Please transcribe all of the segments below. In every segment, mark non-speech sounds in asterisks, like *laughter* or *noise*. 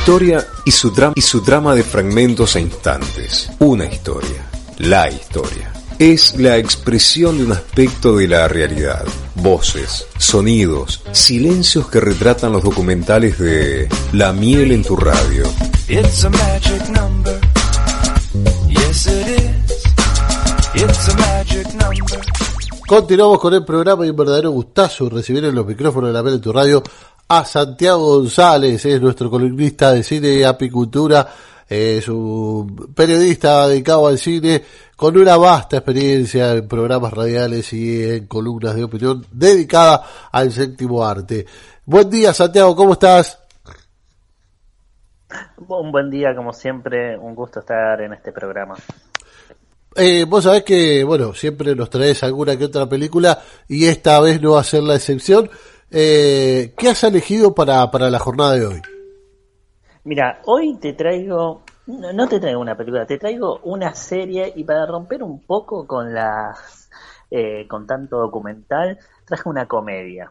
historia y su, y su drama de fragmentos e instantes. Una historia. La historia. Es la expresión de un aspecto de la realidad. Voces, sonidos, silencios que retratan los documentales de La miel en tu radio. Continuamos con el programa y un verdadero gustazo recibir en los micrófonos de la miel en tu radio a Santiago González, es nuestro columnista de cine y apicultura, es un periodista dedicado al cine con una vasta experiencia en programas radiales y en columnas de opinión dedicada al séptimo arte. Buen día Santiago, ¿cómo estás? Un buen día, como siempre, un gusto estar en este programa. Eh, vos sabés que, bueno, siempre nos traes alguna que otra película y esta vez no va a ser la excepción. Eh, ¿Qué has elegido para, para la jornada de hoy? Mira, hoy te traigo, no, te traigo una película, te traigo una serie y para romper un poco con las, eh, con tanto documental, traje una comedia.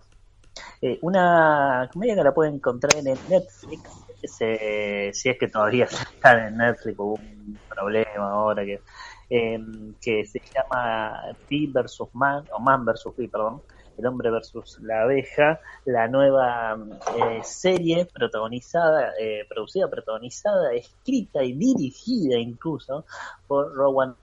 Eh, una comedia que la pueden encontrar en Netflix, si es que todavía *laughs* está en Netflix, hubo un problema ahora que, que se llama P versus Man, o Man versus perdón, el hombre versus la abeja, la nueva eh, serie protagonizada, eh, producida, protagonizada, escrita y dirigida incluso por Rowan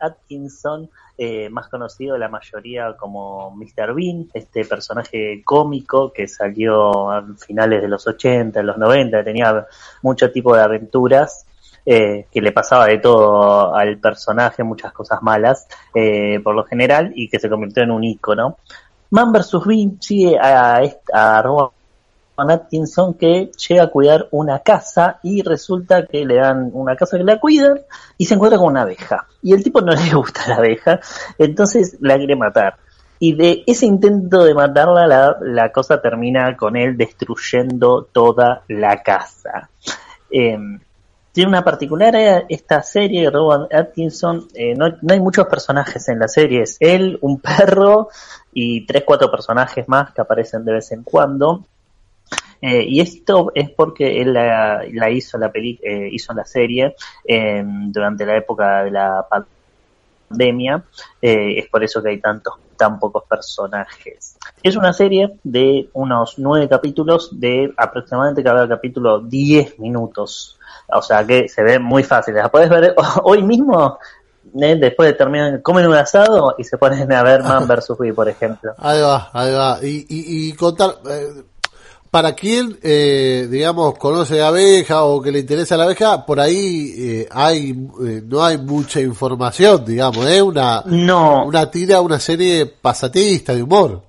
Atkinson, eh, más conocido de la mayoría como Mr. Bean, este personaje cómico que salió a finales de los 80, los 90, tenía mucho tipo de aventuras eh, que le pasaba de todo al personaje, muchas cosas malas, eh, por lo general, y que se convirtió en un ícono. Man vs. Bee sigue a, a, a Atkinson que llega a cuidar una casa y resulta que le dan una casa que la cuidan y se encuentra con una abeja. Y el tipo no *laughs* le gusta la abeja, entonces la quiere matar. Y de ese intento de matarla, la, la cosa termina con él destruyendo toda la casa. Eh, tiene una particular esta serie, Robert Atkinson, eh, no, hay muchos personajes en la serie, es él, un *laughs* perro y tres, cuatro personajes más que aparecen de vez en cuando. Eh, y esto es porque él la, hizo la peli, eh, hizo la serie durante la época de la pandemia, es por eso que hay tantos tan pocos personajes. Es una serie de unos nueve capítulos de aproximadamente cada capítulo 10 minutos. O sea que se ve muy fácil. La puedes ver *laughs* hoy mismo, ¿eh? después de terminar, comen un asado y se ponen a ver Man vs. Bee, por ejemplo. *laughs* Ahí va, ahí va. Y, y, contar, eh, para quien, eh, digamos, conoce a abeja o que le interesa la abeja, por ahí hay no hay mucha información, digamos, es una, no. una tira, una serie pasatista de humor.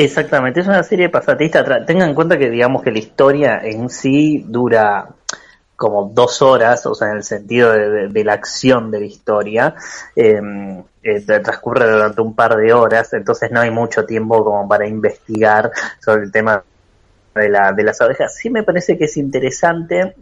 Exactamente, es una serie pasatista. Tengan en cuenta que digamos que la historia en sí dura como dos horas, o sea, en el sentido de, la acción de la historia, em, eh, transcurre durante un par de horas, entonces no hay mucho tiempo como para investigar sobre el tema de, la, de las abejas. Sí me parece que es interesante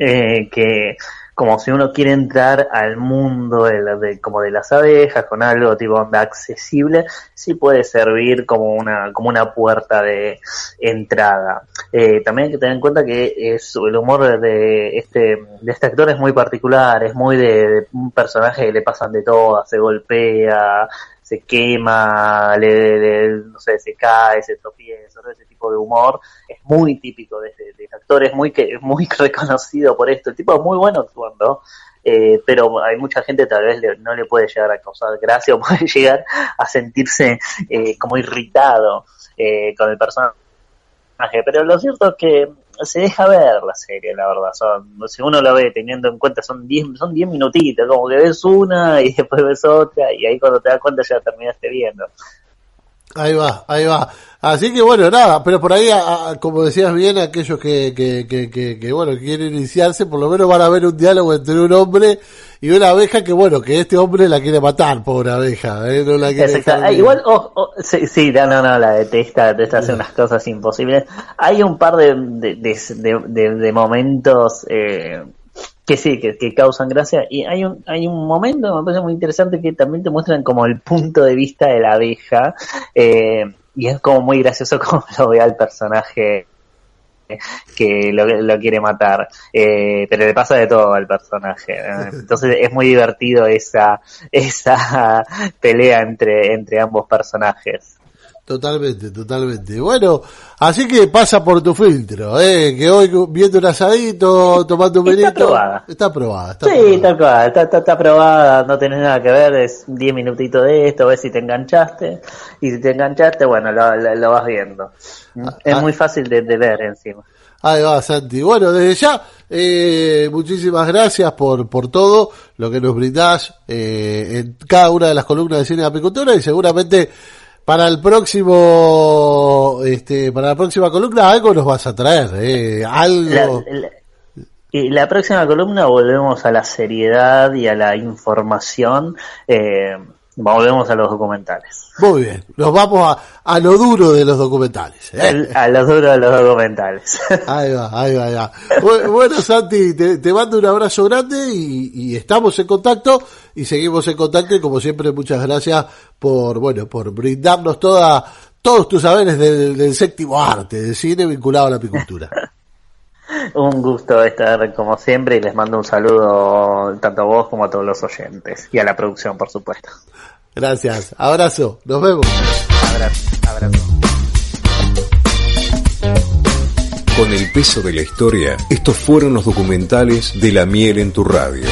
eh, que como si uno quiere entrar al mundo de, como de las abejas con algo tipo accesible, sí puede servir como una como una puerta de entrada. Eh, también hay que tener en cuenta que es el humor de este de este actor es muy particular, es muy de, un personaje que le pasan de todo, se golpea, se quema, le, no sé, se cae, se tropieza, ese tipo de humor es muy típico de este, de actor, es muy, que, muy *laughs* reconocido por esto, el tipo es muy bueno actuando, eh, pero hay mucha gente tal vez no le puede llegar a causar gracia o *laughs* puede llegar a sentirse eh, como irritado eh, con el personaje, pero lo cierto es que se deja ver la serie, la verdad. Son, si uno la ve teniendo en cuenta, son 10 son diez minutitos, como que ves una y *laughs* después ves otra, y ahí cuando te das cuenta ya terminaste viendo. Ahí va, ahí va. Así que bueno, nada, pero por ahí, como decías bien, aquellos que, que, que, que, bueno, quieren iniciarse, por lo menos van a ver un diálogo entre un hombre y una abeja que bueno, que este hombre la quiere matar, pobre abeja, ¿eh? no la quiere ah, Igual, sí, sí, no, no, la detesta, detesta hacer unas cosas imposibles. Hay un par de, de, de, de momentos, eh, que sí, que, que, causan gracia. Y hay un, hay un momento, me parece muy interesante, que también te muestran como el punto de vista de la abeja. Eh, y es como muy gracioso *laughs* como lo ve al personaje que lo, quiere matar, eh, pero le pasa de todo al personaje. *laughs* Entonces es muy divertido esa, esa *laughs* pelea entre, entre ambos personajes. Totalmente, totalmente. Bueno, así que pasa por tu filtro, ¿eh? que hoy viendo un asadito, tomando un vinito. Está aprobada. Está aprobada. Está sí, está aprobada, está, está, aprobada, no tenés nada que ver, es 10 minutitos de esto, ves si te enganchaste. Y si te enganchaste, bueno, lo, lo, vas viendo. Ah, es ah. muy fácil de, de, ver encima. Ahí va, Santi. Bueno, desde ya, eh, muchísimas gracias por, por todo lo que nos brindás eh, en cada una de las columnas de Cine de Apicultura y seguramente para el próximo, este, para la próxima columna algo nos vas a traer, eh, algo. y la próxima columna volvemos a la seriedad y a la información. Eh, volvemos a los documentales. Muy bien, nos vamos a, a lo duro de los documentales. ¿eh? A lo duro de los documentales. *laughs* Ahí va, ahí va, ya. Bueno, Santi, te, mando un abrazo grande y, estamos en contacto y seguimos en contacto y como siempre muchas gracias por, bueno, por brindarnos toda, todos tus saberes del, del séptimo arte, del cine vinculado a la apicultura. *laughs* Un gusto estar como siempre y les mando un saludo tanto a vos como a todos los oyentes y a la producción, por supuesto. Gracias, abrazo, nos vemos. Abrazo, abrazo. Con el peso de la historia, estos fueron los documentales de la miel en tu radio.